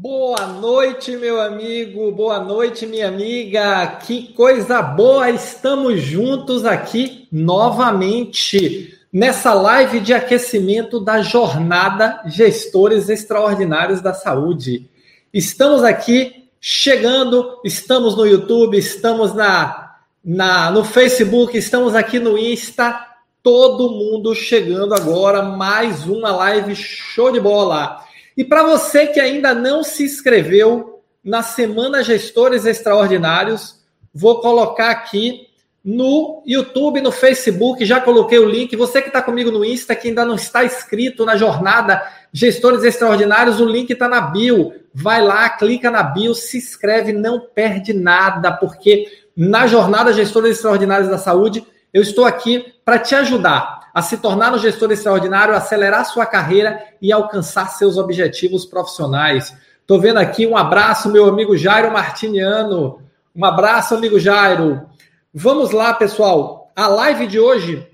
Boa noite, meu amigo, boa noite, minha amiga. Que coisa boa, estamos juntos aqui novamente nessa live de aquecimento da jornada Gestores Extraordinários da Saúde. Estamos aqui chegando, estamos no YouTube, estamos na, na no Facebook, estamos aqui no Insta, todo mundo chegando agora, mais uma live show de bola. E para você que ainda não se inscreveu na Semana Gestores Extraordinários, vou colocar aqui no YouTube, no Facebook, já coloquei o link. Você que está comigo no Insta, que ainda não está inscrito na jornada Gestores Extraordinários, o link está na bio. Vai lá, clica na bio, se inscreve, não perde nada, porque na jornada Gestores Extraordinários da Saúde, eu estou aqui para te ajudar a se tornar um gestor extraordinário, acelerar sua carreira e alcançar seus objetivos profissionais. Estou vendo aqui um abraço, meu amigo Jairo Martiniano. Um abraço, amigo Jairo. Vamos lá, pessoal. A live de hoje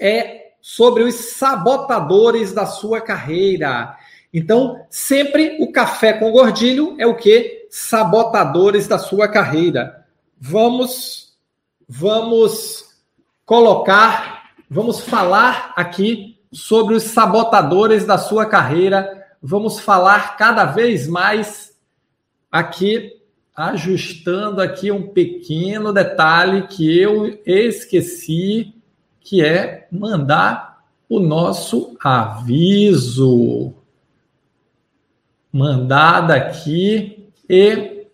é sobre os sabotadores da sua carreira. Então, sempre o café com gordilho é o que? Sabotadores da sua carreira. Vamos, vamos colocar Vamos falar aqui sobre os sabotadores da sua carreira. Vamos falar cada vez mais aqui, ajustando aqui um pequeno detalhe que eu esqueci, que é mandar o nosso aviso. Mandado aqui e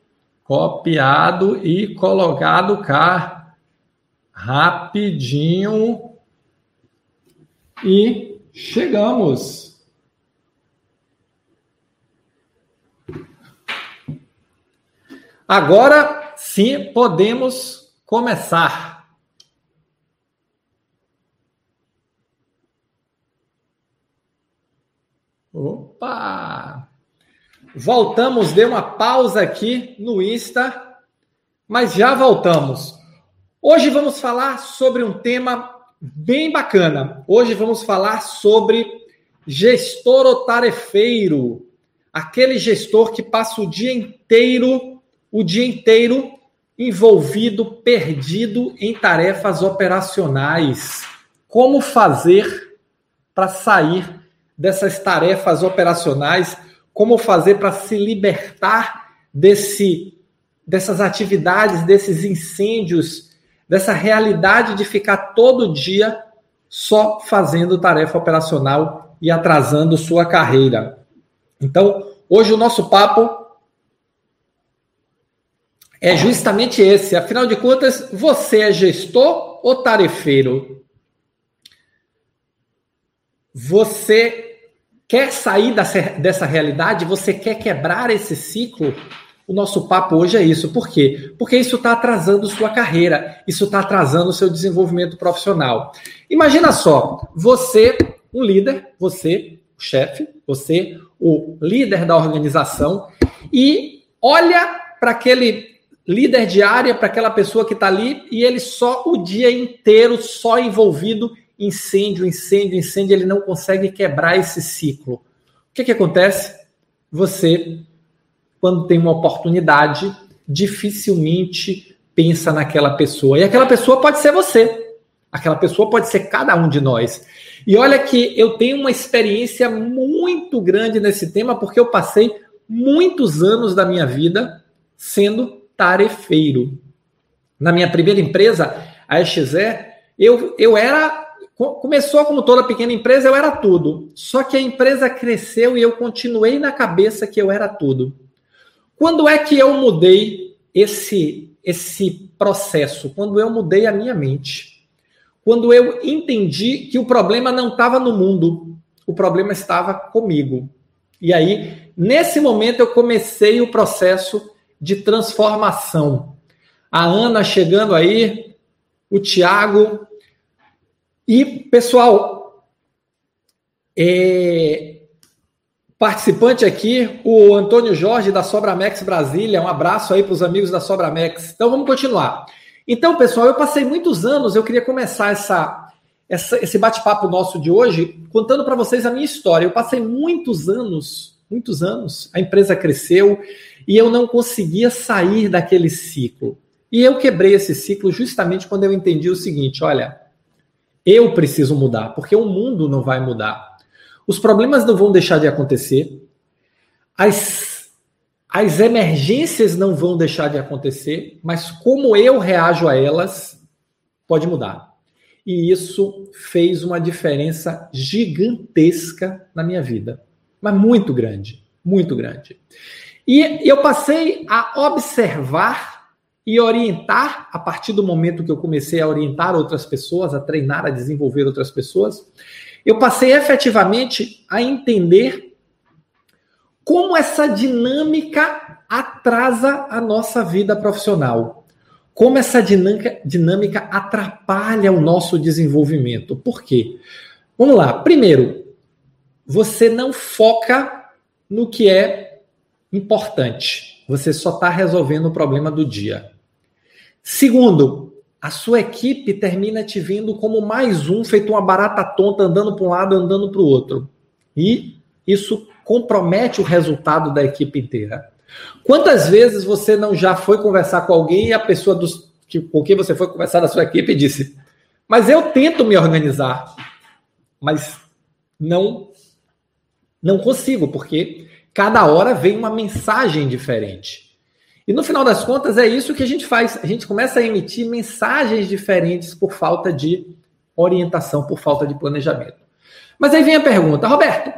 copiado e colocado cá rapidinho e chegamos. Agora sim podemos começar. Opa! Voltamos, deu uma pausa aqui no Insta, mas já voltamos. Hoje vamos falar sobre um tema bem bacana. Hoje vamos falar sobre gestor otarefeiro, aquele gestor que passa o dia inteiro, o dia inteiro envolvido, perdido em tarefas operacionais. Como fazer para sair dessas tarefas operacionais? Como fazer para se libertar desse dessas atividades, desses incêndios dessa realidade de ficar todo dia só fazendo tarefa operacional e atrasando sua carreira. Então, hoje o nosso papo é justamente esse. Afinal de contas, você é gestor ou tarefeiro? Você quer sair dessa, dessa realidade? Você quer quebrar esse ciclo? O nosso papo hoje é isso. Por quê? Porque isso está atrasando sua carreira, isso está atrasando seu desenvolvimento profissional. Imagina só, você, um líder, você, o chefe, você, o líder da organização, e olha para aquele líder de área, para aquela pessoa que está ali, e ele só o dia inteiro, só envolvido incêndio, incêndio, incêndio, ele não consegue quebrar esse ciclo. O que, que acontece? Você quando tem uma oportunidade, dificilmente pensa naquela pessoa. E aquela pessoa pode ser você. Aquela pessoa pode ser cada um de nós. E olha que eu tenho uma experiência muito grande nesse tema, porque eu passei muitos anos da minha vida sendo tarefeiro. Na minha primeira empresa, a EXE, eu, eu era. Começou como toda pequena empresa, eu era tudo. Só que a empresa cresceu e eu continuei na cabeça que eu era tudo. Quando é que eu mudei esse esse processo? Quando eu mudei a minha mente. Quando eu entendi que o problema não estava no mundo, o problema estava comigo. E aí, nesse momento eu comecei o processo de transformação. A Ana chegando aí, o Tiago. E, pessoal, é, Participante aqui, o Antônio Jorge da Sobramex Brasília. Um abraço aí para os amigos da Sobramex. Então vamos continuar. Então, pessoal, eu passei muitos anos, eu queria começar essa, essa esse bate-papo nosso de hoje contando para vocês a minha história. Eu passei muitos anos muitos anos. A empresa cresceu e eu não conseguia sair daquele ciclo. E eu quebrei esse ciclo justamente quando eu entendi o seguinte: olha, eu preciso mudar, porque o mundo não vai mudar. Os problemas não vão deixar de acontecer. As, as emergências não vão deixar de acontecer, mas como eu reajo a elas pode mudar. E isso fez uma diferença gigantesca na minha vida. Mas muito grande, muito grande. E eu passei a observar e orientar, a partir do momento que eu comecei a orientar outras pessoas, a treinar, a desenvolver outras pessoas, eu passei efetivamente a entender como essa dinâmica atrasa a nossa vida profissional como essa dinâmica, dinâmica atrapalha o nosso desenvolvimento. Por quê? Vamos lá. Primeiro, você não foca no que é importante. Você só está resolvendo o problema do dia. Segundo, a sua equipe termina te vendo como mais um, feito uma barata tonta, andando para um lado, andando para o outro. E isso compromete o resultado da equipe inteira. Quantas vezes você não já foi conversar com alguém e a pessoa dos, que, com quem você foi conversar da sua equipe disse: Mas eu tento me organizar, mas não, não consigo, porque cada hora vem uma mensagem diferente. E no final das contas é isso que a gente faz. A gente começa a emitir mensagens diferentes por falta de orientação, por falta de planejamento. Mas aí vem a pergunta, Roberto,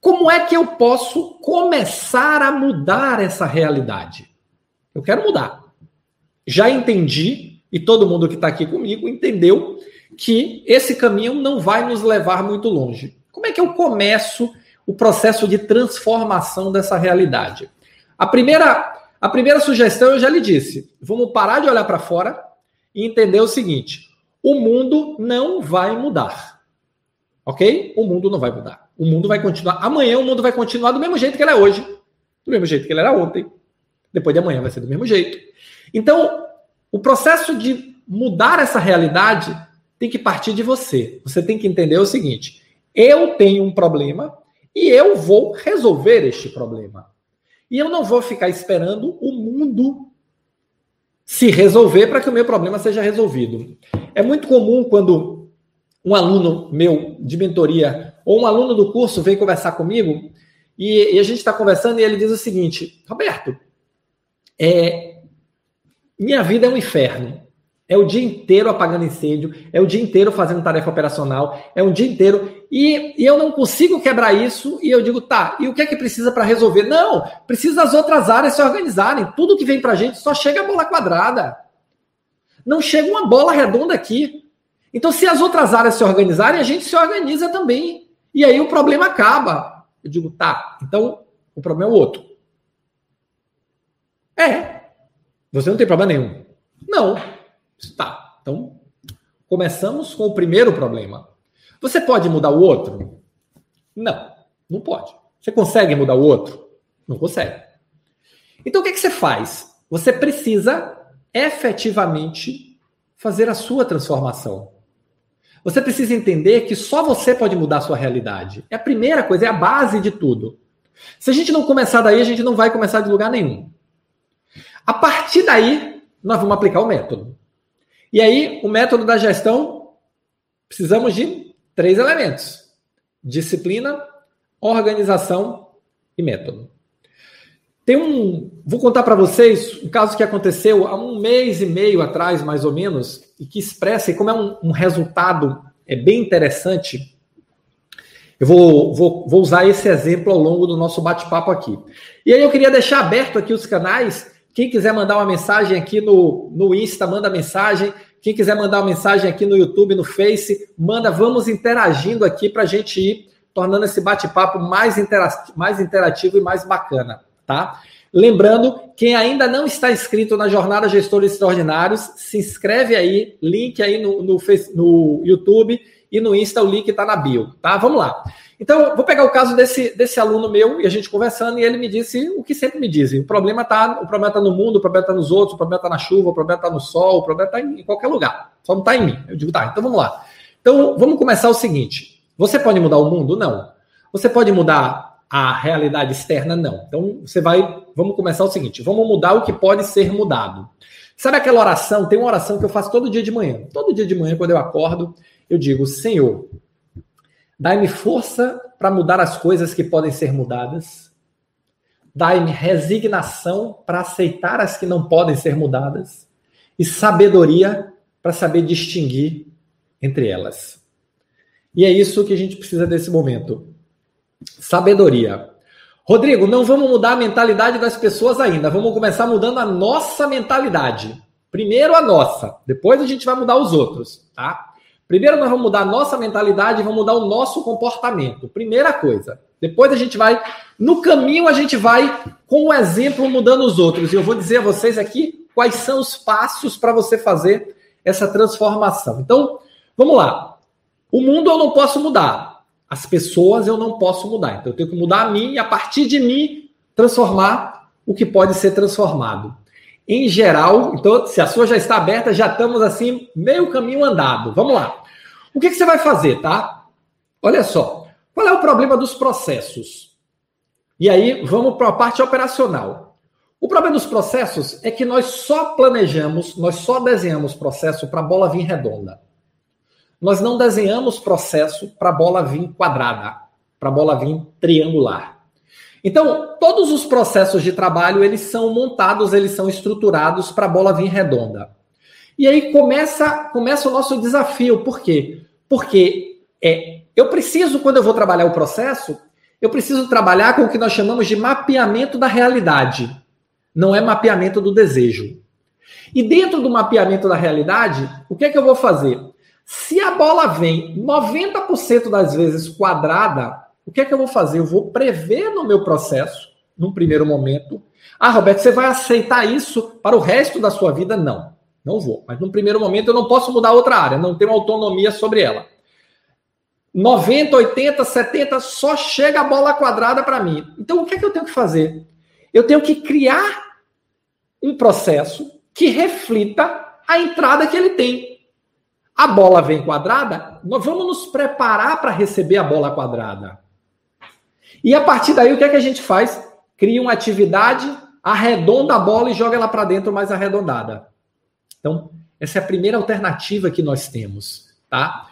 como é que eu posso começar a mudar essa realidade? Eu quero mudar. Já entendi, e todo mundo que está aqui comigo entendeu, que esse caminho não vai nos levar muito longe. Como é que eu começo o processo de transformação dessa realidade? A primeira, a primeira sugestão eu já lhe disse: vamos parar de olhar para fora e entender o seguinte: o mundo não vai mudar. Ok? O mundo não vai mudar. O mundo vai continuar. Amanhã o mundo vai continuar do mesmo jeito que ele é hoje. Do mesmo jeito que ele era ontem. Depois de amanhã vai ser do mesmo jeito. Então, o processo de mudar essa realidade tem que partir de você. Você tem que entender o seguinte: eu tenho um problema e eu vou resolver este problema. E eu não vou ficar esperando o mundo se resolver para que o meu problema seja resolvido. É muito comum quando um aluno meu de mentoria ou um aluno do curso vem conversar comigo e, e a gente está conversando e ele diz o seguinte: Roberto, é, minha vida é um inferno. É o dia inteiro apagando incêndio, é o dia inteiro fazendo tarefa operacional, é um dia inteiro e, e eu não consigo quebrar isso. E eu digo, tá, e o que é que precisa para resolver? Não, precisa as outras áreas se organizarem. Tudo que vem para a gente só chega a bola quadrada. Não chega uma bola redonda aqui. Então, se as outras áreas se organizarem, a gente se organiza também. E aí o problema acaba. Eu digo, tá, então o problema é o outro. É. Você não tem problema nenhum. Não. Tá. Então, começamos com o primeiro problema. Você pode mudar o outro? Não, não pode. Você consegue mudar o outro? Não consegue. Então, o que, é que você faz? Você precisa efetivamente fazer a sua transformação. Você precisa entender que só você pode mudar a sua realidade. É a primeira coisa, é a base de tudo. Se a gente não começar daí, a gente não vai começar de lugar nenhum. A partir daí, nós vamos aplicar o método. E aí, o método da gestão, precisamos de três elementos: disciplina, organização e método. Tem um. Vou contar para vocês um caso que aconteceu há um mês e meio atrás, mais ou menos, e que expressa, e como é um, um resultado é bem interessante, eu vou, vou, vou usar esse exemplo ao longo do nosso bate-papo aqui. E aí eu queria deixar aberto aqui os canais. Quem quiser mandar uma mensagem aqui no, no Insta, manda mensagem. Quem quiser mandar uma mensagem aqui no YouTube, no Face, manda. Vamos interagindo aqui para a gente ir tornando esse bate-papo mais, mais interativo e mais bacana tá? Lembrando, quem ainda não está inscrito na Jornada Gestores Extraordinários, se inscreve aí, link aí no, no, no YouTube e no Insta, o link está na bio, tá? Vamos lá. Então, vou pegar o caso desse, desse aluno meu e a gente conversando, e ele me disse o que sempre me dizem: o problema está o problema tá no mundo, o problema está nos outros, o problema está na chuva, o problema está no sol, o problema está em, em qualquer lugar, só não está em mim. Eu digo, tá, então vamos lá. Então, vamos começar o seguinte: você pode mudar o mundo? Não. Você pode mudar a realidade externa? Não. Então você vai, vamos começar o seguinte: vamos mudar o que pode ser mudado. Sabe aquela oração? Tem uma oração que eu faço todo dia de manhã. Todo dia de manhã, quando eu acordo, eu digo: Senhor, dai-me força para mudar as coisas que podem ser mudadas. Dai-me resignação para aceitar as que não podem ser mudadas. E sabedoria para saber distinguir entre elas. E é isso que a gente precisa desse momento. Sabedoria. Rodrigo, não vamos mudar a mentalidade das pessoas ainda. Vamos começar mudando a nossa mentalidade. Primeiro a nossa, depois a gente vai mudar os outros, tá? Primeiro nós vamos mudar a nossa mentalidade e vamos mudar o nosso comportamento. Primeira coisa. Depois a gente vai, no caminho a gente vai com o exemplo mudando os outros. E eu vou dizer a vocês aqui quais são os passos para você fazer essa transformação. Então, vamos lá. O mundo eu não posso mudar. As pessoas eu não posso mudar. Então eu tenho que mudar a mim e a partir de mim transformar o que pode ser transformado. Em geral, então, se a sua já está aberta, já estamos assim, meio caminho andado. Vamos lá. O que, que você vai fazer, tá? Olha só. Qual é o problema dos processos? E aí, vamos para a parte operacional. O problema dos processos é que nós só planejamos, nós só desenhamos processo para a bola vir redonda. Nós não desenhamos processo para a bola vir quadrada, para a bola vir triangular. Então, todos os processos de trabalho, eles são montados, eles são estruturados para a bola vir redonda. E aí começa, começa o nosso desafio. Por quê? Porque é, eu preciso, quando eu vou trabalhar o processo, eu preciso trabalhar com o que nós chamamos de mapeamento da realidade. Não é mapeamento do desejo. E dentro do mapeamento da realidade, o que é que eu vou fazer? Se a bola vem 90% das vezes quadrada, o que é que eu vou fazer? Eu vou prever no meu processo, num primeiro momento. Ah, Roberto, você vai aceitar isso para o resto da sua vida? Não, não vou. Mas num primeiro momento eu não posso mudar outra área, não tenho autonomia sobre ela. 90, 80, 70, só chega a bola quadrada para mim. Então o que é que eu tenho que fazer? Eu tenho que criar um processo que reflita a entrada que ele tem. A bola vem quadrada, nós vamos nos preparar para receber a bola quadrada. E a partir daí, o que é que a gente faz? Cria uma atividade, arredonda a bola e joga ela para dentro mais arredondada. Então, essa é a primeira alternativa que nós temos, tá?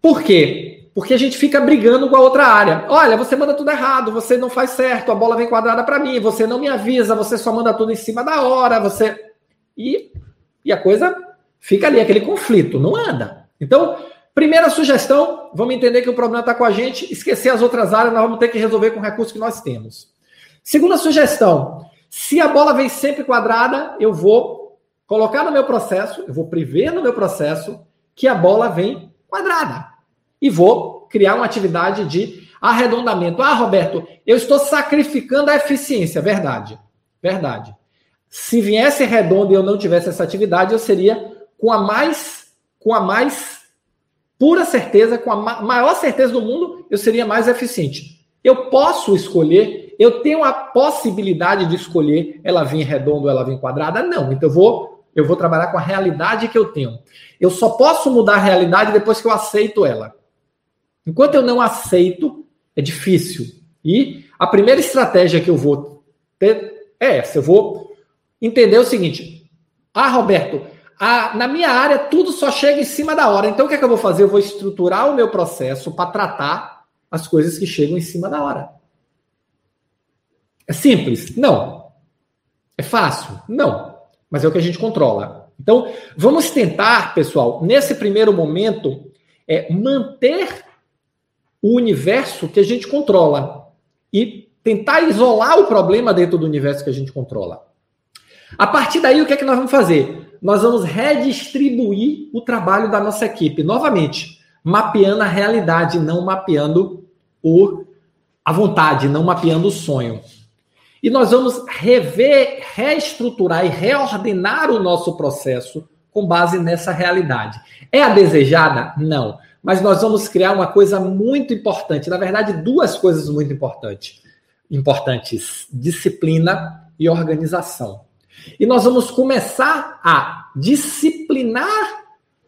Por quê? Porque a gente fica brigando com a outra área. Olha, você manda tudo errado, você não faz certo, a bola vem quadrada para mim, você não me avisa, você só manda tudo em cima da hora, você e e a coisa fica ali aquele conflito, não anda. Então, primeira sugestão, vamos entender que o problema está com a gente, esquecer as outras áreas, nós vamos ter que resolver com o recurso que nós temos. Segunda sugestão, se a bola vem sempre quadrada, eu vou colocar no meu processo, eu vou prever no meu processo que a bola vem quadrada. E vou criar uma atividade de arredondamento. Ah, Roberto, eu estou sacrificando a eficiência. Verdade. Verdade. Se viesse redondo e eu não tivesse essa atividade, eu seria com a mais, com a mais pura certeza, com a maior certeza do mundo, eu seria mais eficiente. Eu posso escolher, eu tenho a possibilidade de escolher ela vir redonda ou ela vir quadrada? Não. Então eu vou, eu vou trabalhar com a realidade que eu tenho. Eu só posso mudar a realidade depois que eu aceito ela. Enquanto eu não aceito, é difícil. E a primeira estratégia que eu vou ter é essa. Eu vou entender o seguinte: ah, Roberto, na minha área, tudo só chega em cima da hora. Então, o que, é que eu vou fazer? Eu vou estruturar o meu processo para tratar as coisas que chegam em cima da hora. É simples? Não. É fácil? Não. Mas é o que a gente controla. Então, vamos tentar, pessoal, nesse primeiro momento, é manter o universo que a gente controla e tentar isolar o problema dentro do universo que a gente controla. A partir daí, o que é que nós vamos fazer? nós vamos redistribuir o trabalho da nossa equipe. Novamente, mapeando a realidade, não mapeando o, a vontade, não mapeando o sonho. E nós vamos rever, reestruturar e reordenar o nosso processo com base nessa realidade. É a desejada? Não. Mas nós vamos criar uma coisa muito importante. Na verdade, duas coisas muito importantes. Importantes: disciplina e organização. E nós vamos começar a disciplinar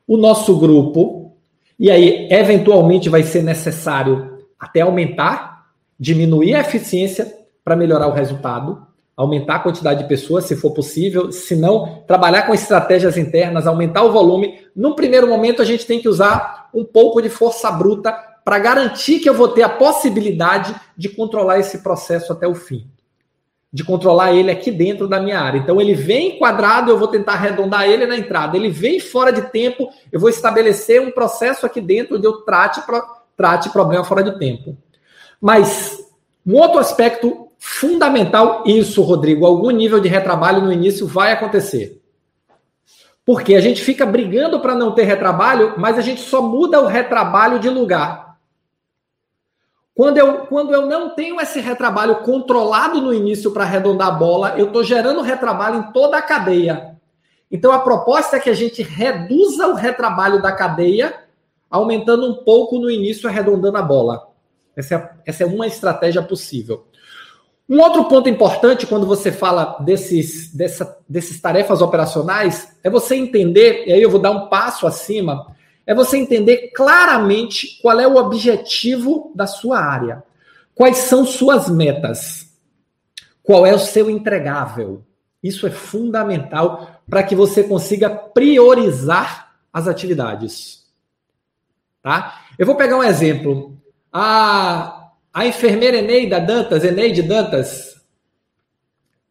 o nosso grupo, e aí, eventualmente, vai ser necessário até aumentar diminuir a eficiência para melhorar o resultado, aumentar a quantidade de pessoas, se for possível, se não, trabalhar com estratégias internas, aumentar o volume. No primeiro momento, a gente tem que usar um pouco de força bruta para garantir que eu vou ter a possibilidade de controlar esse processo até o fim. De controlar ele aqui dentro da minha área. Então, ele vem quadrado, eu vou tentar arredondar ele na entrada. Ele vem fora de tempo, eu vou estabelecer um processo aqui dentro onde eu trate, trate problema fora de tempo. Mas um outro aspecto fundamental, isso, Rodrigo, algum nível de retrabalho no início vai acontecer. Porque a gente fica brigando para não ter retrabalho, mas a gente só muda o retrabalho de lugar. Quando eu, quando eu não tenho esse retrabalho controlado no início para arredondar a bola, eu estou gerando retrabalho em toda a cadeia. Então a proposta é que a gente reduza o retrabalho da cadeia, aumentando um pouco no início, arredondando a bola. Essa é, essa é uma estratégia possível. Um outro ponto importante quando você fala desses, dessa, desses tarefas operacionais é você entender, e aí eu vou dar um passo acima, é você entender claramente qual é o objetivo da sua área, quais são suas metas, qual é o seu entregável. Isso é fundamental para que você consiga priorizar as atividades. Tá? Eu vou pegar um exemplo. A a enfermeira Eneida Dantas, Eneide Dantas,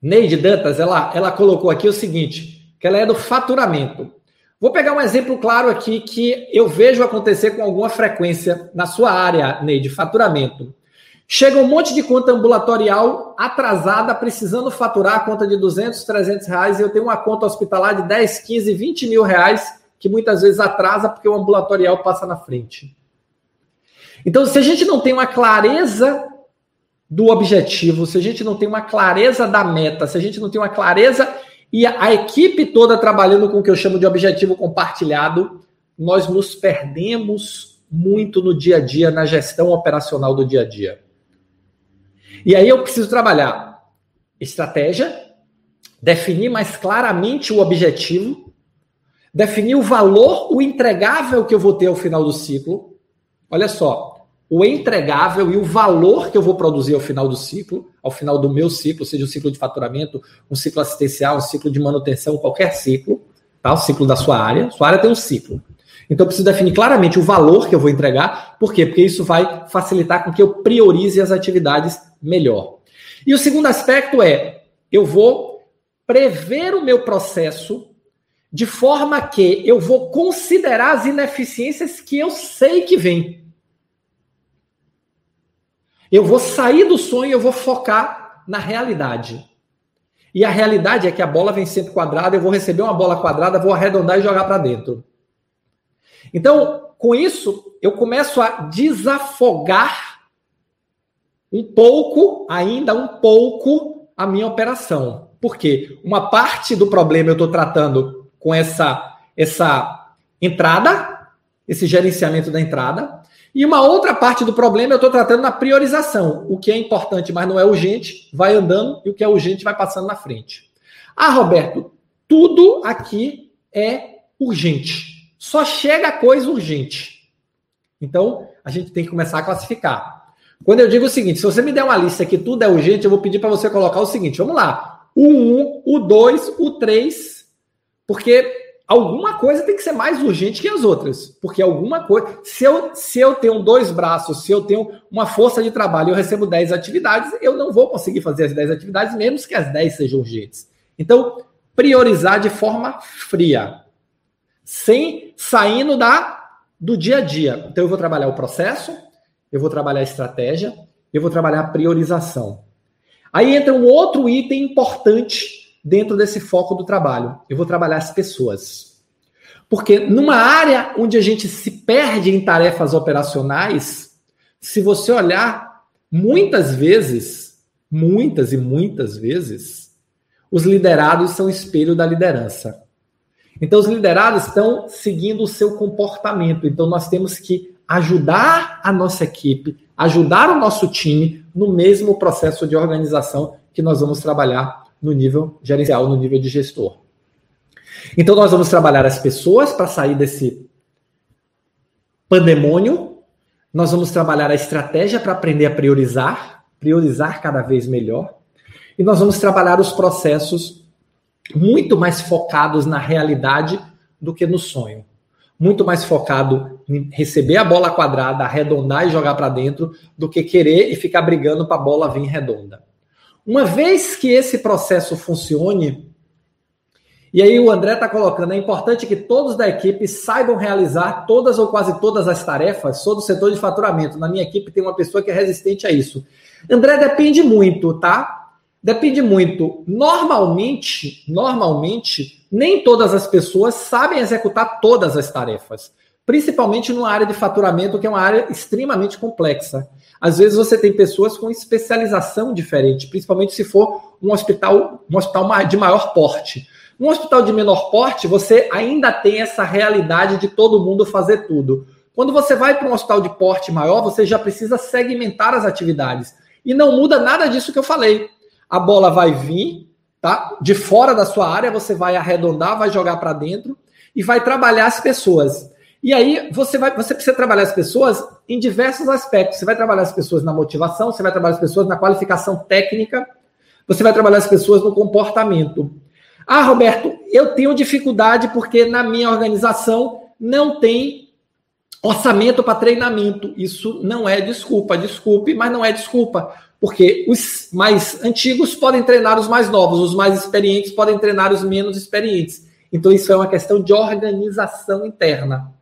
Neide Dantas, ela, ela colocou aqui o seguinte, que ela é do faturamento. Vou pegar um exemplo claro aqui que eu vejo acontecer com alguma frequência na sua área, Neide, faturamento. Chega um monte de conta ambulatorial atrasada, precisando faturar a conta de 200, 300 reais, e eu tenho uma conta hospitalar de 10, 15, 20 mil reais, que muitas vezes atrasa porque o ambulatorial passa na frente. Então, se a gente não tem uma clareza do objetivo, se a gente não tem uma clareza da meta, se a gente não tem uma clareza e a, a equipe toda trabalhando com o que eu chamo de objetivo compartilhado, nós nos perdemos muito no dia a dia, na gestão operacional do dia a dia. E aí eu preciso trabalhar estratégia, definir mais claramente o objetivo, definir o valor, o entregável que eu vou ter ao final do ciclo. Olha só, o entregável e o valor que eu vou produzir ao final do ciclo, ao final do meu ciclo, seja um ciclo de faturamento, um ciclo assistencial, um ciclo de manutenção, qualquer ciclo, tá? O ciclo da sua área. Sua área tem um ciclo. Então eu preciso definir claramente o valor que eu vou entregar. Por quê? Porque isso vai facilitar com que eu priorize as atividades melhor. E o segundo aspecto é, eu vou prever o meu processo de forma que eu vou considerar as ineficiências que eu sei que vêm. Eu vou sair do sonho, eu vou focar na realidade. E a realidade é que a bola vem sempre quadrada, eu vou receber uma bola quadrada, vou arredondar e jogar para dentro. Então, com isso, eu começo a desafogar um pouco, ainda um pouco, a minha operação. Por quê? Uma parte do problema eu estou tratando com essa, essa entrada, esse gerenciamento da entrada. E uma outra parte do problema eu estou tratando na priorização. O que é importante, mas não é urgente, vai andando e o que é urgente vai passando na frente. Ah, Roberto, tudo aqui é urgente. Só chega coisa urgente. Então, a gente tem que começar a classificar. Quando eu digo o seguinte, se você me der uma lista que tudo é urgente, eu vou pedir para você colocar o seguinte, vamos lá. O 1, o 2, o 3, porque alguma coisa tem que ser mais urgente que as outras. Porque alguma coisa. Se eu, se eu tenho dois braços, se eu tenho uma força de trabalho eu recebo 10 atividades, eu não vou conseguir fazer as 10 atividades, mesmo que as 10 sejam urgentes. Então, priorizar de forma fria, sem saindo da do dia a dia. Então, eu vou trabalhar o processo, eu vou trabalhar a estratégia, eu vou trabalhar a priorização. Aí entra um outro item importante dentro desse foco do trabalho. Eu vou trabalhar as pessoas. Porque numa área onde a gente se perde em tarefas operacionais, se você olhar, muitas vezes, muitas e muitas vezes, os liderados são espelho da liderança. Então, os liderados estão seguindo o seu comportamento. Então, nós temos que ajudar a nossa equipe, ajudar o nosso time no mesmo processo de organização que nós vamos trabalhar no nível gerencial, no nível de gestor. Então, nós vamos trabalhar as pessoas para sair desse pandemônio, nós vamos trabalhar a estratégia para aprender a priorizar, priorizar cada vez melhor. E nós vamos trabalhar os processos muito mais focados na realidade do que no sonho. Muito mais focado em receber a bola quadrada, arredondar e jogar para dentro, do que querer e ficar brigando para a bola vir redonda. Uma vez que esse processo funcione, e aí o André está colocando, é importante que todos da equipe saibam realizar todas ou quase todas as tarefas. Sou do setor de faturamento. Na minha equipe tem uma pessoa que é resistente a isso. André, depende muito, tá? Depende muito. Normalmente, normalmente, nem todas as pessoas sabem executar todas as tarefas. Principalmente numa área de faturamento, que é uma área extremamente complexa. Às vezes você tem pessoas com especialização diferente, principalmente se for um hospital, um hospital de maior porte. Um hospital de menor porte, você ainda tem essa realidade de todo mundo fazer tudo. Quando você vai para um hospital de porte maior, você já precisa segmentar as atividades. E não muda nada disso que eu falei. A bola vai vir, tá? De fora da sua área, você vai arredondar, vai jogar para dentro e vai trabalhar as pessoas. E aí você vai, você precisa trabalhar as pessoas em diversos aspectos. Você vai trabalhar as pessoas na motivação, você vai trabalhar as pessoas na qualificação técnica, você vai trabalhar as pessoas no comportamento. Ah, Roberto, eu tenho dificuldade porque na minha organização não tem orçamento para treinamento. Isso não é desculpa, desculpe, mas não é desculpa, porque os mais antigos podem treinar os mais novos, os mais experientes podem treinar os menos experientes. Então isso é uma questão de organização interna.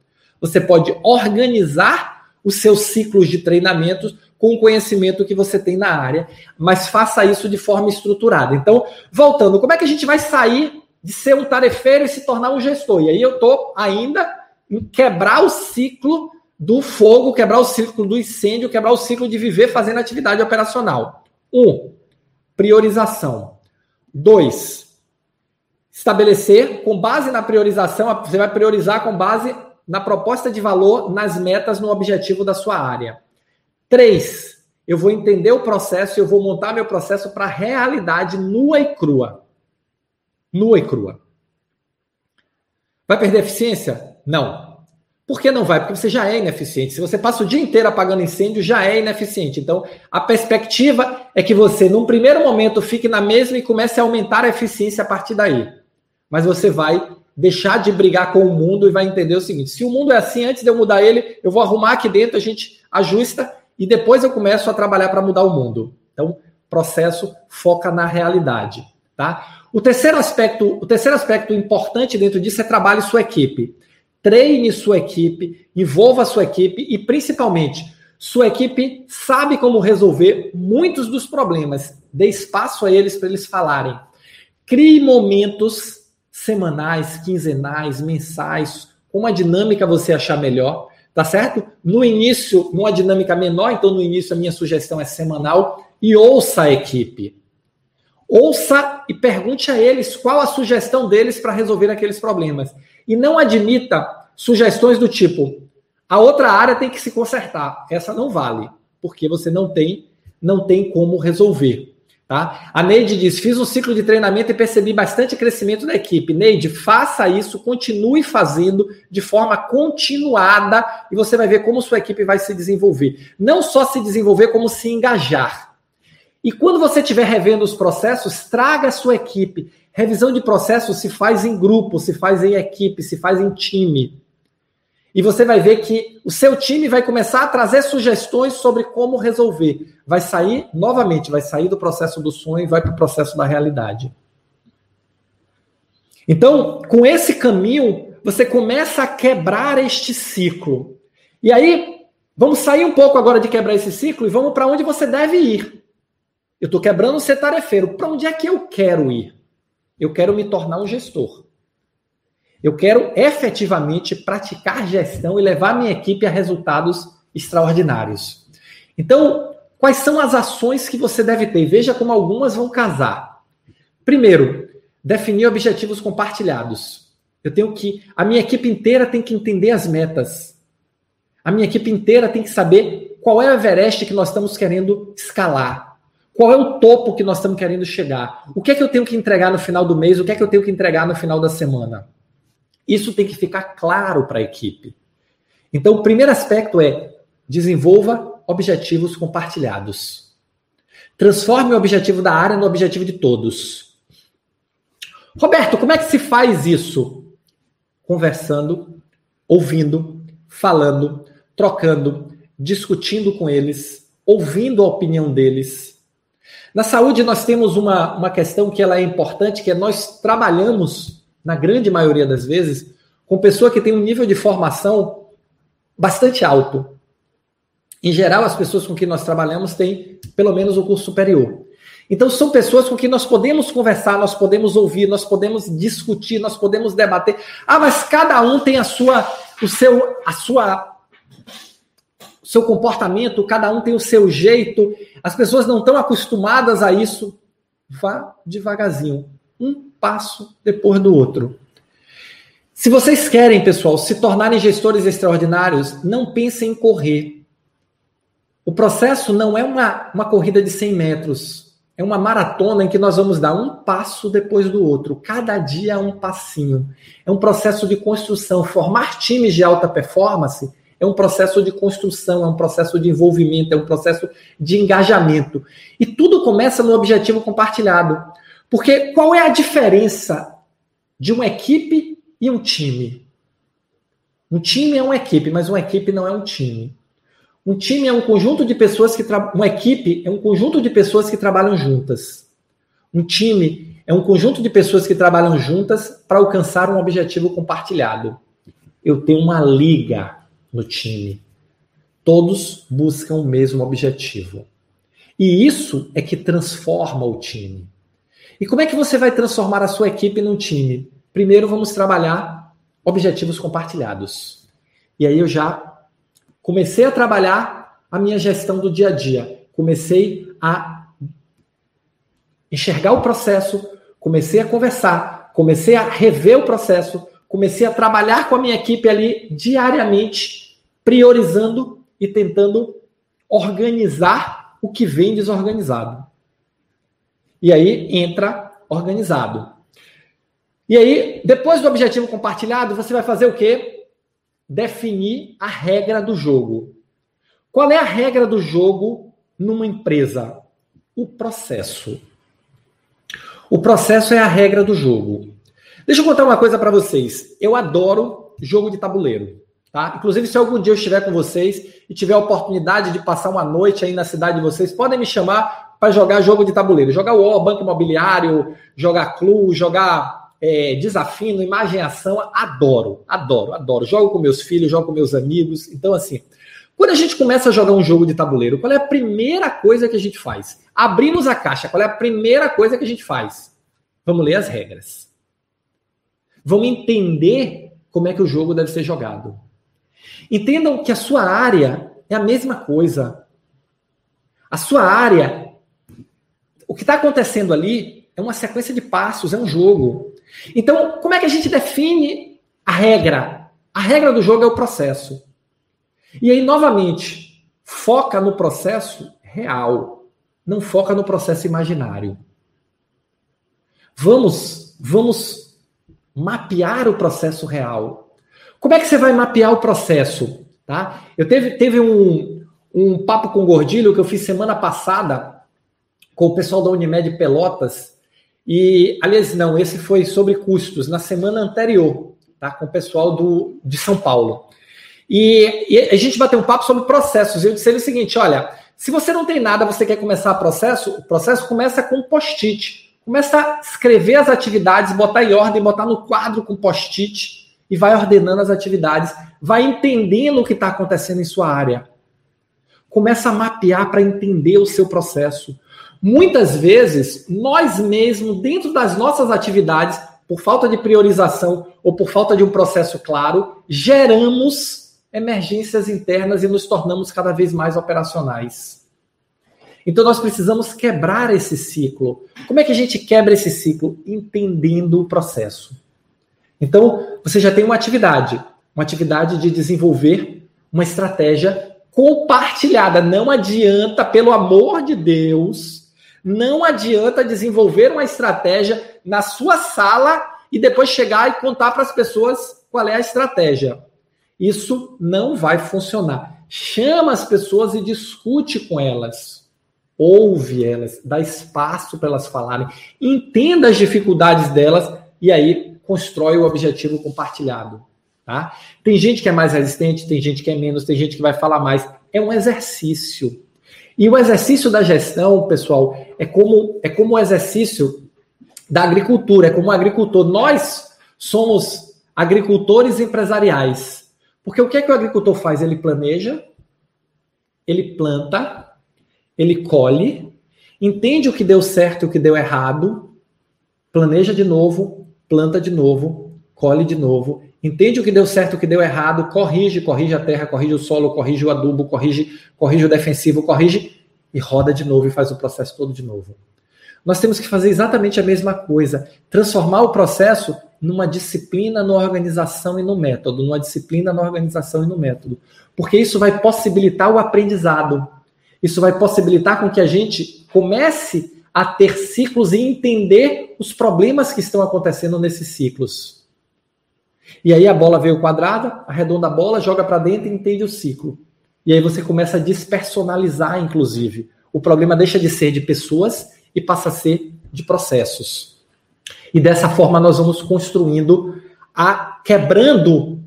Você pode organizar os seus ciclos de treinamentos com o conhecimento que você tem na área, mas faça isso de forma estruturada. Então, voltando, como é que a gente vai sair de ser um tarefeiro e se tornar um gestor? E aí eu estou ainda em quebrar o ciclo do fogo, quebrar o ciclo do incêndio, quebrar o ciclo de viver fazendo atividade operacional. Um, priorização. Dois, estabelecer, com base na priorização, você vai priorizar com base na proposta de valor, nas metas, no objetivo da sua área. Três, eu vou entender o processo e eu vou montar meu processo para a realidade nua e crua. Nua e crua. Vai perder eficiência? Não. Por que não vai? Porque você já é ineficiente. Se você passa o dia inteiro apagando incêndio, já é ineficiente. Então, a perspectiva é que você, num primeiro momento, fique na mesma e comece a aumentar a eficiência a partir daí. Mas você vai deixar de brigar com o mundo e vai entender o seguinte: se o mundo é assim, antes de eu mudar ele, eu vou arrumar aqui dentro, a gente ajusta e depois eu começo a trabalhar para mudar o mundo. Então, processo foca na realidade, tá? O terceiro aspecto, o terceiro aspecto importante dentro disso é trabalhe sua equipe. Treine sua equipe, envolva sua equipe e principalmente sua equipe sabe como resolver muitos dos problemas. Dê espaço a eles para eles falarem. Crie momentos semanais, quinzenais, mensais, com uma dinâmica você achar melhor tá certo? No início, numa dinâmica menor, então no início a minha sugestão é semanal e ouça a equipe. Ouça e pergunte a eles qual a sugestão deles para resolver aqueles problemas. E não admita sugestões do tipo: a outra área tem que se consertar. Essa não vale, porque você não tem não tem como resolver. Tá? A Neide diz: fiz um ciclo de treinamento e percebi bastante crescimento da equipe. Neide, faça isso, continue fazendo de forma continuada e você vai ver como sua equipe vai se desenvolver. Não só se desenvolver, como se engajar. E quando você estiver revendo os processos, traga a sua equipe. Revisão de processos se faz em grupo, se faz em equipe, se faz em time. E você vai ver que o seu time vai começar a trazer sugestões sobre como resolver. Vai sair, novamente, vai sair do processo do sonho e vai para o processo da realidade. Então, com esse caminho, você começa a quebrar este ciclo. E aí, vamos sair um pouco agora de quebrar esse ciclo e vamos para onde você deve ir. Eu estou quebrando o ser tarefeiro. Para onde é que eu quero ir? Eu quero me tornar um gestor. Eu quero efetivamente praticar gestão e levar minha equipe a resultados extraordinários. Então, quais são as ações que você deve ter? Veja como algumas vão casar. Primeiro, definir objetivos compartilhados. Eu tenho que. A minha equipe inteira tem que entender as metas. A minha equipe inteira tem que saber qual é o Everest que nós estamos querendo escalar. Qual é o topo que nós estamos querendo chegar? O que é que eu tenho que entregar no final do mês? O que é que eu tenho que entregar no final da semana? Isso tem que ficar claro para a equipe. Então, o primeiro aspecto é desenvolva objetivos compartilhados. Transforme o objetivo da área no objetivo de todos. Roberto, como é que se faz isso? Conversando, ouvindo, falando, trocando, discutindo com eles, ouvindo a opinião deles. Na saúde, nós temos uma, uma questão que ela é importante, que é nós trabalhamos, na grande maioria das vezes, com pessoa que tem um nível de formação bastante alto. Em geral, as pessoas com que nós trabalhamos têm pelo menos o curso superior. Então, são pessoas com que nós podemos conversar, nós podemos ouvir, nós podemos discutir, nós podemos debater. Ah, mas cada um tem a sua, o seu, a sua, seu comportamento, cada um tem o seu jeito. As pessoas não estão acostumadas a isso. Vá devagarzinho, um passo depois do outro. Se vocês querem, pessoal, se tornarem gestores extraordinários, não pensem em correr. O processo não é uma, uma corrida de 100 metros. É uma maratona em que nós vamos dar um passo depois do outro. Cada dia um passinho. É um processo de construção. Formar times de alta performance é um processo de construção, é um processo de envolvimento, é um processo de engajamento. E tudo começa no objetivo compartilhado. Porque qual é a diferença de uma equipe e um time? Um time é uma equipe, mas uma equipe não é um time. Um time é um conjunto de pessoas que uma equipe é um conjunto de pessoas que trabalham juntas. Um time é um conjunto de pessoas que trabalham juntas para alcançar um objetivo compartilhado. Eu tenho uma liga no time. Todos buscam o mesmo objetivo. E isso é que transforma o time. E como é que você vai transformar a sua equipe num time? Primeiro vamos trabalhar objetivos compartilhados. E aí eu já comecei a trabalhar a minha gestão do dia a dia. Comecei a enxergar o processo, comecei a conversar, comecei a rever o processo, comecei a trabalhar com a minha equipe ali diariamente, priorizando e tentando organizar o que vem desorganizado. E aí entra organizado. E aí, depois do objetivo compartilhado, você vai fazer o quê? definir a regra do jogo. Qual é a regra do jogo numa empresa? O processo. O processo é a regra do jogo. Deixa eu contar uma coisa para vocês. Eu adoro jogo de tabuleiro. Tá? Inclusive, se algum dia eu estiver com vocês e tiver a oportunidade de passar uma noite aí na cidade de vocês, podem me chamar para jogar jogo de tabuleiro. Jogar o Banco Imobiliário, jogar Clu, jogar é, desafino, imagem ação, adoro, adoro, adoro. Jogo com meus filhos, jogo com meus amigos. Então, assim, quando a gente começa a jogar um jogo de tabuleiro, qual é a primeira coisa que a gente faz? Abrimos a caixa, qual é a primeira coisa que a gente faz? Vamos ler as regras. Vamos entender como é que o jogo deve ser jogado. Entendam que a sua área é a mesma coisa. A sua área, o que está acontecendo ali é uma sequência de passos, é um jogo. Então, como é que a gente define a regra? A regra do jogo é o processo. E aí, novamente, foca no processo real, não foca no processo imaginário. Vamos, vamos mapear o processo real. Como é que você vai mapear o processo? Tá? Eu teve, teve um, um papo com o Gordilho que eu fiz semana passada com o pessoal da Unimed Pelotas e, aliás, não, esse foi sobre custos na semana anterior, tá? Com o pessoal do, de São Paulo. E, e a gente bateu um papo sobre processos. E eu disse ele o seguinte: olha, se você não tem nada, você quer começar o processo, o processo começa com post-it. Começa a escrever as atividades, botar em ordem, botar no quadro com post-it e vai ordenando as atividades, vai entendendo o que está acontecendo em sua área. Começa a mapear para entender o seu processo. Muitas vezes, nós mesmos, dentro das nossas atividades, por falta de priorização ou por falta de um processo claro, geramos emergências internas e nos tornamos cada vez mais operacionais. Então, nós precisamos quebrar esse ciclo. Como é que a gente quebra esse ciclo? Entendendo o processo. Então, você já tem uma atividade, uma atividade de desenvolver uma estratégia compartilhada. Não adianta, pelo amor de Deus, não adianta desenvolver uma estratégia na sua sala e depois chegar e contar para as pessoas qual é a estratégia. Isso não vai funcionar. Chama as pessoas e discute com elas. ouve elas, dá espaço para elas falarem, entenda as dificuldades delas e aí constrói o objetivo compartilhado. Tá? Tem gente que é mais resistente, tem gente que é menos, tem gente que vai falar mais. É um exercício. E o exercício da gestão, pessoal, é como é como o exercício da agricultura, é como o agricultor. Nós somos agricultores empresariais. Porque o que é que o agricultor faz? Ele planeja, ele planta, ele colhe, entende o que deu certo e o que deu errado, planeja de novo, planta de novo, colhe de novo, entende o que deu certo o que deu errado, corrige, corrige a terra, corrige o solo, corrige o adubo, corrige, corrige o defensivo, corrige e roda de novo e faz o processo todo de novo. Nós temos que fazer exatamente a mesma coisa, transformar o processo numa disciplina, numa organização e no método, numa disciplina, na organização e no método, porque isso vai possibilitar o aprendizado. Isso vai possibilitar com que a gente comece a ter ciclos e entender os problemas que estão acontecendo nesses ciclos. E aí a bola veio quadrada, arredonda a bola, joga para dentro e entende o ciclo. E aí você começa a despersonalizar, inclusive. O problema deixa de ser de pessoas e passa a ser de processos. E dessa forma nós vamos construindo a quebrando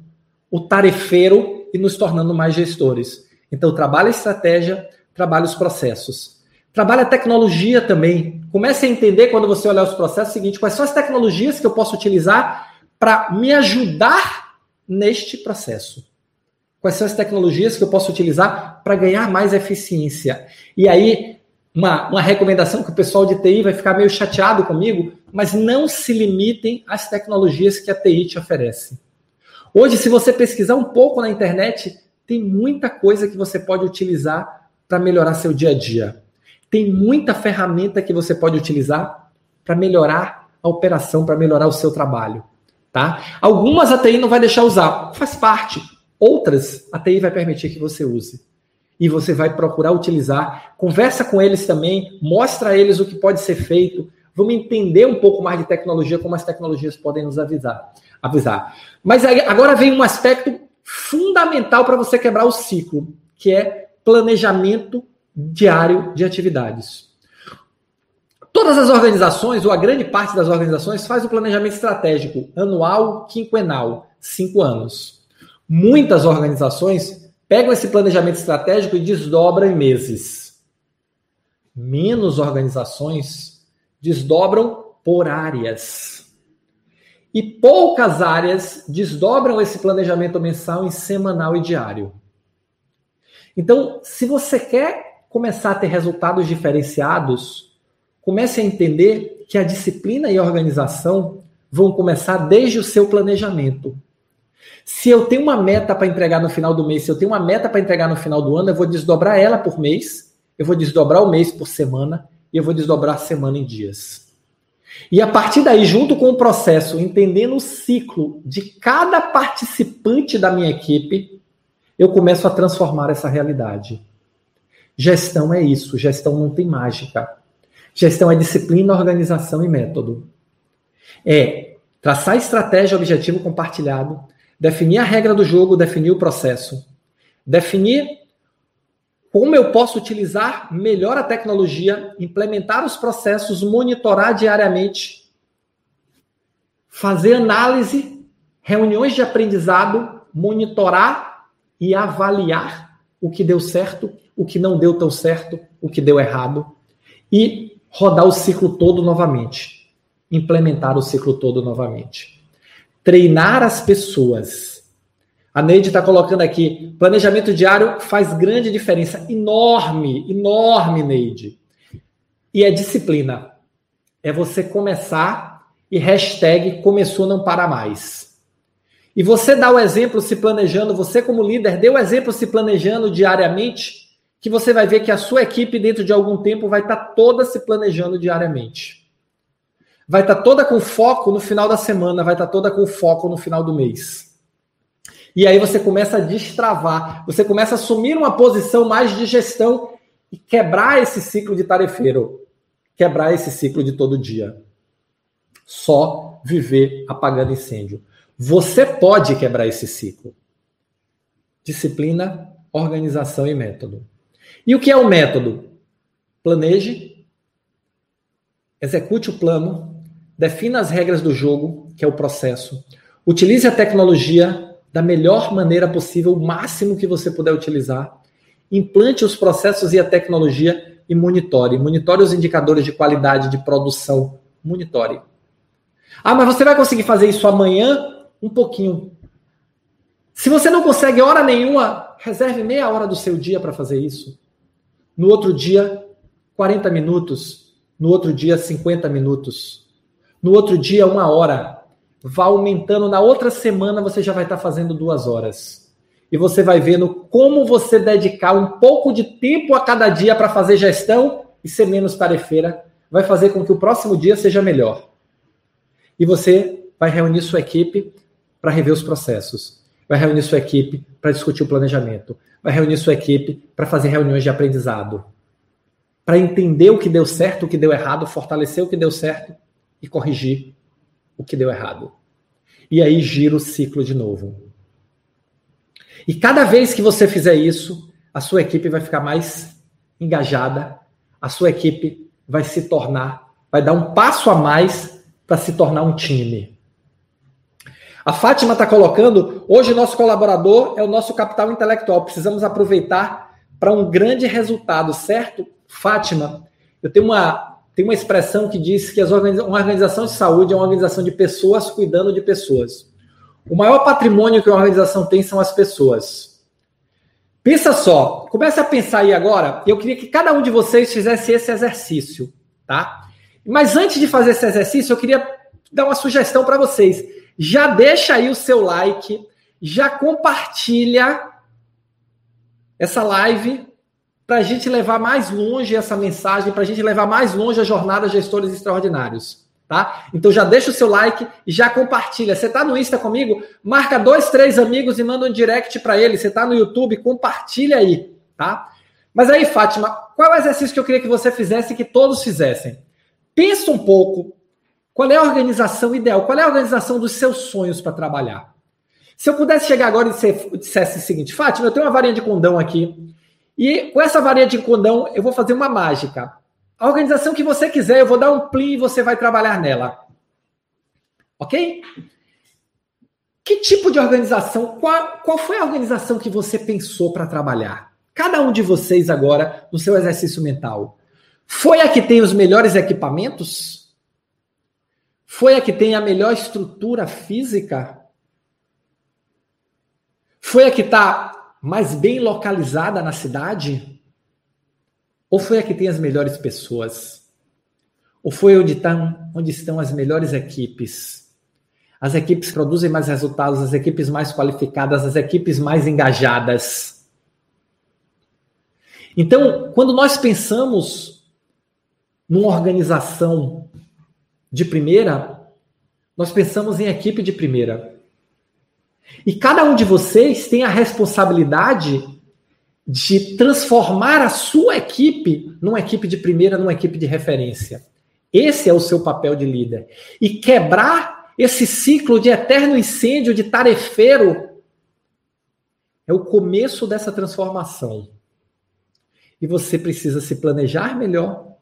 o tarefeiro e nos tornando mais gestores. Então trabalha a estratégia, trabalha os processos. Trabalha a tecnologia também. Comece a entender quando você olhar os processos o seguinte, quais são as tecnologias que eu posso utilizar para me ajudar neste processo. Quais são as tecnologias que eu posso utilizar para ganhar mais eficiência? E aí, uma, uma recomendação que o pessoal de TI vai ficar meio chateado comigo, mas não se limitem às tecnologias que a TI te oferece. Hoje, se você pesquisar um pouco na internet, tem muita coisa que você pode utilizar para melhorar seu dia a dia. Tem muita ferramenta que você pode utilizar para melhorar a operação, para melhorar o seu trabalho. Tá? Algumas a TI não vai deixar usar, faz parte. Outras a TI vai permitir que você use. E você vai procurar utilizar. Conversa com eles também, mostra a eles o que pode ser feito. Vamos entender um pouco mais de tecnologia, como as tecnologias podem nos avisar. avisar. Mas aí, agora vem um aspecto fundamental para você quebrar o ciclo, que é planejamento diário de atividades. Todas as organizações, ou a grande parte das organizações, faz o planejamento estratégico anual, quinquenal, cinco anos. Muitas organizações pegam esse planejamento estratégico e desdobram em meses. Menos organizações desdobram por áreas. E poucas áreas desdobram esse planejamento mensal em semanal e diário. Então, se você quer começar a ter resultados diferenciados, comece a entender que a disciplina e a organização vão começar desde o seu planejamento. Se eu tenho uma meta para entregar no final do mês, se eu tenho uma meta para entregar no final do ano, eu vou desdobrar ela por mês, eu vou desdobrar o mês por semana e eu vou desdobrar a semana em dias. E a partir daí, junto com o processo, entendendo o ciclo de cada participante da minha equipe, eu começo a transformar essa realidade. Gestão é isso, gestão não tem mágica. Gestão é disciplina, organização e método. É traçar estratégia, objetivo compartilhado, definir a regra do jogo, definir o processo, definir como eu posso utilizar melhor a tecnologia, implementar os processos, monitorar diariamente, fazer análise, reuniões de aprendizado, monitorar e avaliar o que deu certo, o que não deu tão certo, o que deu errado e rodar o ciclo todo novamente, implementar o ciclo todo novamente. Treinar as pessoas. A Neide está colocando aqui, planejamento diário faz grande diferença, enorme, enorme, Neide. E é disciplina. É você começar e hashtag começou não para mais. E você dá o exemplo se planejando, você como líder, dê o exemplo se planejando diariamente, que você vai ver que a sua equipe dentro de algum tempo vai estar tá toda se planejando diariamente. Vai estar tá toda com foco no final da semana, vai estar tá toda com foco no final do mês. E aí você começa a destravar, você começa a assumir uma posição mais de gestão e quebrar esse ciclo de tarefeiro, quebrar esse ciclo de todo dia. Só viver apagando incêndio. Você pode quebrar esse ciclo. Disciplina, organização e método. E o que é o método? planeje, execute o plano, defina as regras do jogo, que é o processo, utilize a tecnologia da melhor maneira possível, o máximo que você puder utilizar, implante os processos e a tecnologia e monitore. Monitore os indicadores de qualidade de produção. Monitore. Ah, mas você vai conseguir fazer isso amanhã? Um pouquinho. Se você não consegue hora nenhuma, reserve meia hora do seu dia para fazer isso. No outro dia, 40 minutos. No outro dia, 50 minutos. No outro dia, uma hora. Vá aumentando. Na outra semana, você já vai estar fazendo duas horas. E você vai vendo como você dedicar um pouco de tempo a cada dia para fazer gestão e ser menos tarefeira vai fazer com que o próximo dia seja melhor. E você vai reunir sua equipe para rever os processos. Vai reunir sua equipe para discutir o planejamento. Vai reunir sua equipe para fazer reuniões de aprendizado para entender o que deu certo, o que deu errado, fortalecer o que deu certo e corrigir o que deu errado. E aí gira o ciclo de novo. E cada vez que você fizer isso, a sua equipe vai ficar mais engajada, a sua equipe vai se tornar, vai dar um passo a mais para se tornar um time. A Fátima está colocando, hoje nosso colaborador é o nosso capital intelectual, precisamos aproveitar para um grande resultado, certo? Fátima, eu tenho uma, tenho uma expressão que diz que uma organização de saúde é uma organização de pessoas cuidando de pessoas. O maior patrimônio que uma organização tem são as pessoas. Pensa só, comece a pensar aí agora. Eu queria que cada um de vocês fizesse esse exercício, tá? Mas antes de fazer esse exercício, eu queria dar uma sugestão para vocês. Já deixa aí o seu like, já compartilha essa live para a gente levar mais longe essa mensagem, para a gente levar mais longe a jornada Gestores Extraordinários. Tá? Então já deixa o seu like e já compartilha. Você está no Insta comigo? Marca dois, três amigos e manda um direct para ele. Você está no YouTube? Compartilha aí, tá? Mas aí, Fátima, qual é o exercício que eu queria que você fizesse e que todos fizessem? Pensa um pouco. Qual é a organização ideal? Qual é a organização dos seus sonhos para trabalhar? Se eu pudesse chegar agora e dissesse o seguinte, Fátima, eu tenho uma varinha de condão aqui. E com essa varinha de condão, eu vou fazer uma mágica. A organização que você quiser, eu vou dar um plim e você vai trabalhar nela. Ok? Que tipo de organização? Qual, qual foi a organização que você pensou para trabalhar? Cada um de vocês agora, no seu exercício mental. Foi a que tem os melhores equipamentos? Foi a que tem a melhor estrutura física? Foi a que está mais bem localizada na cidade? Ou foi a que tem as melhores pessoas? Ou foi onde, estão, onde estão as melhores equipes? As equipes produzem mais resultados, as equipes mais qualificadas, as equipes mais engajadas. Então, quando nós pensamos numa organização de primeira, nós pensamos em equipe de primeira. E cada um de vocês tem a responsabilidade de transformar a sua equipe numa equipe de primeira, numa equipe de referência. Esse é o seu papel de líder. E quebrar esse ciclo de eterno incêndio, de tarefeiro, é o começo dessa transformação. E você precisa se planejar melhor,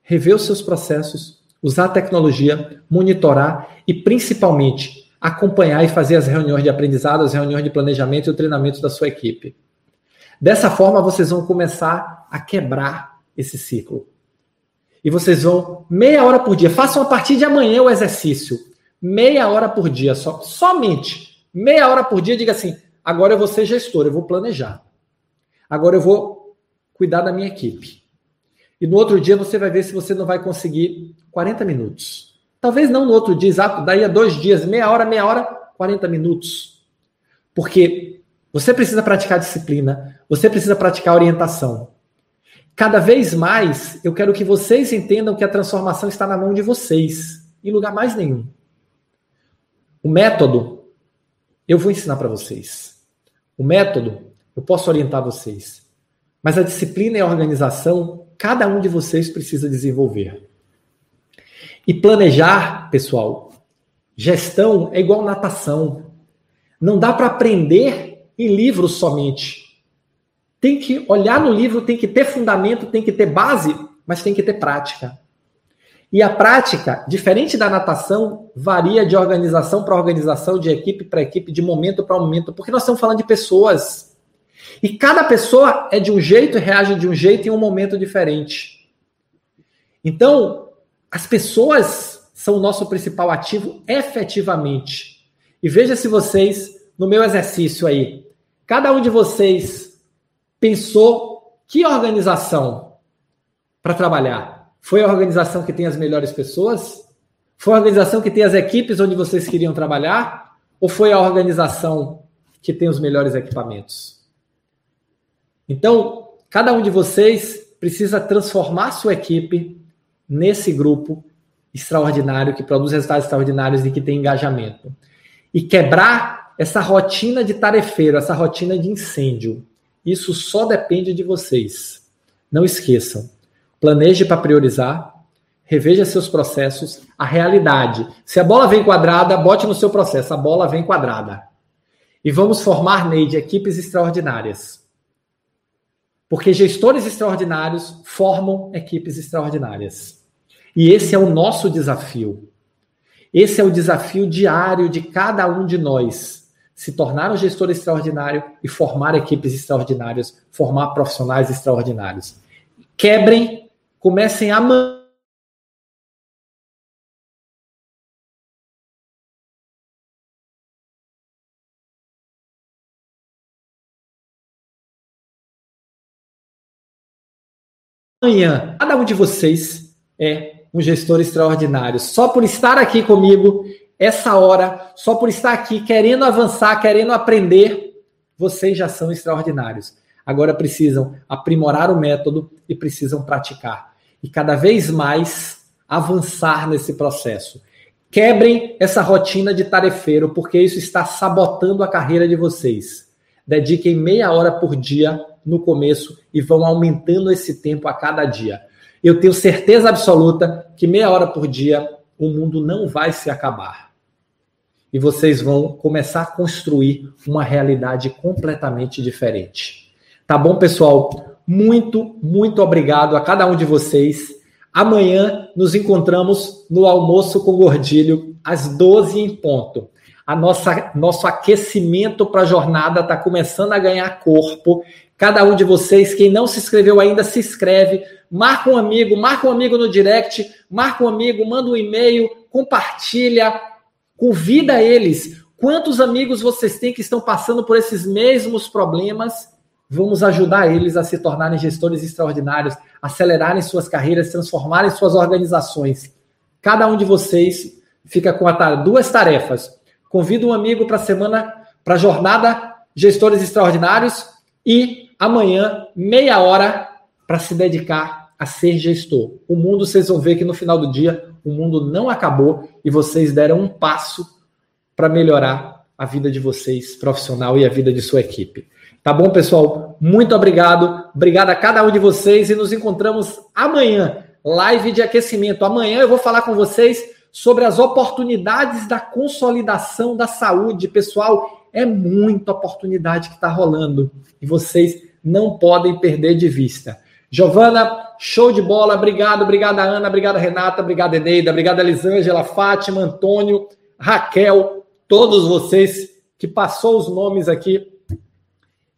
rever os seus processos, usar a tecnologia, monitorar e, principalmente, acompanhar e fazer as reuniões de aprendizado, as reuniões de planejamento e o treinamento da sua equipe. Dessa forma, vocês vão começar a quebrar esse ciclo. E vocês vão, meia hora por dia, façam a partir de amanhã o exercício. Meia hora por dia, só, somente. Meia hora por dia, diga assim: agora eu vou ser gestor, eu vou planejar. Agora eu vou cuidar da minha equipe. E no outro dia você vai ver se você não vai conseguir 40 minutos. Talvez não no outro dia exato, daí a dois dias, meia hora, meia hora, 40 minutos. Porque você precisa praticar disciplina, você precisa praticar orientação. Cada vez mais, eu quero que vocês entendam que a transformação está na mão de vocês, em lugar mais nenhum. O método, eu vou ensinar para vocês. O método, eu posso orientar vocês. Mas a disciplina e a organização, cada um de vocês precisa desenvolver. E planejar, pessoal, gestão é igual natação. Não dá para aprender em livros somente. Tem que olhar no livro, tem que ter fundamento, tem que ter base, mas tem que ter prática. E a prática, diferente da natação, varia de organização para organização, de equipe para equipe, de momento para momento, porque nós estamos falando de pessoas. E cada pessoa é de um jeito e reage de um jeito em um momento diferente. Então, as pessoas são o nosso principal ativo efetivamente. E veja se vocês, no meu exercício aí, cada um de vocês pensou que organização para trabalhar? Foi a organização que tem as melhores pessoas? Foi a organização que tem as equipes onde vocês queriam trabalhar? Ou foi a organização que tem os melhores equipamentos? Então, cada um de vocês precisa transformar sua equipe nesse grupo extraordinário que produz resultados extraordinários e que tem engajamento. E quebrar essa rotina de tarefeiro, essa rotina de incêndio. Isso só depende de vocês. Não esqueçam. Planeje para priorizar, reveja seus processos, a realidade. Se a bola vem quadrada, bote no seu processo, a bola vem quadrada. E vamos formar, Neide, equipes extraordinárias. Porque gestores extraordinários formam equipes extraordinárias. E esse é o nosso desafio. Esse é o desafio diário de cada um de nós. Se tornar um gestor extraordinário e formar equipes extraordinárias, formar profissionais extraordinários. Quebrem comecem amanhã amanhã, cada um de vocês é um gestor extraordinário. Só por estar aqui comigo, essa hora, só por estar aqui querendo avançar, querendo aprender, vocês já são extraordinários. Agora precisam aprimorar o método e precisam praticar e cada vez mais avançar nesse processo. Quebrem essa rotina de tarefeiro, porque isso está sabotando a carreira de vocês. Dediquem meia hora por dia no começo e vão aumentando esse tempo a cada dia. Eu tenho certeza absoluta que meia hora por dia o mundo não vai se acabar. E vocês vão começar a construir uma realidade completamente diferente. Tá bom, pessoal? Muito, muito obrigado a cada um de vocês. Amanhã nos encontramos no almoço com Gordilho, às 12 em ponto. A nossa, nosso aquecimento para a jornada está começando a ganhar corpo. Cada um de vocês, quem não se inscreveu ainda, se inscreve, marca um amigo, marca um amigo no direct, marca um amigo, manda um e-mail, compartilha, convida eles. Quantos amigos vocês têm que estão passando por esses mesmos problemas Vamos ajudar eles a se tornarem gestores extraordinários, acelerarem suas carreiras, transformarem suas organizações. Cada um de vocês fica com duas tarefas. Convida um amigo para a semana, para a jornada Gestores Extraordinários e amanhã, meia hora, para se dedicar a ser gestor. O mundo, vocês vão ver que no final do dia, o mundo não acabou e vocês deram um passo para melhorar a vida de vocês profissional e a vida de sua equipe. Tá bom, pessoal? Muito obrigado. Obrigado a cada um de vocês e nos encontramos amanhã, live de aquecimento. Amanhã eu vou falar com vocês sobre as oportunidades da consolidação da saúde. Pessoal, é muita oportunidade que está rolando e vocês não podem perder de vista. Giovana, show de bola. Obrigado, obrigada, Ana, obrigada, Renata, obrigada, Eneida, obrigada, Elisângela, Fátima, Antônio, Raquel, todos vocês que passou os nomes aqui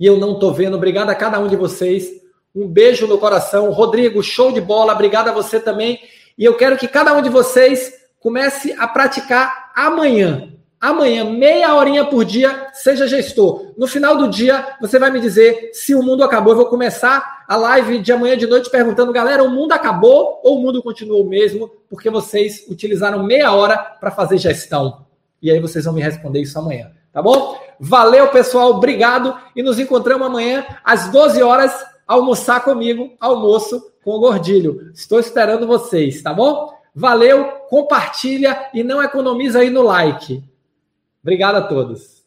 e eu não estou vendo. Obrigado a cada um de vocês. Um beijo no coração. Rodrigo, show de bola. Obrigado a você também. E eu quero que cada um de vocês comece a praticar amanhã. Amanhã, meia horinha por dia, seja gestor. No final do dia, você vai me dizer se o mundo acabou. Eu vou começar a live de amanhã de noite perguntando, galera, o mundo acabou ou o mundo continuou mesmo? Porque vocês utilizaram meia hora para fazer gestão. E aí vocês vão me responder isso amanhã, tá bom? Valeu, pessoal, obrigado e nos encontramos amanhã às 12 horas almoçar comigo, almoço com o Gordilho. Estou esperando vocês, tá bom? Valeu, compartilha e não economiza aí no like. Obrigado a todos.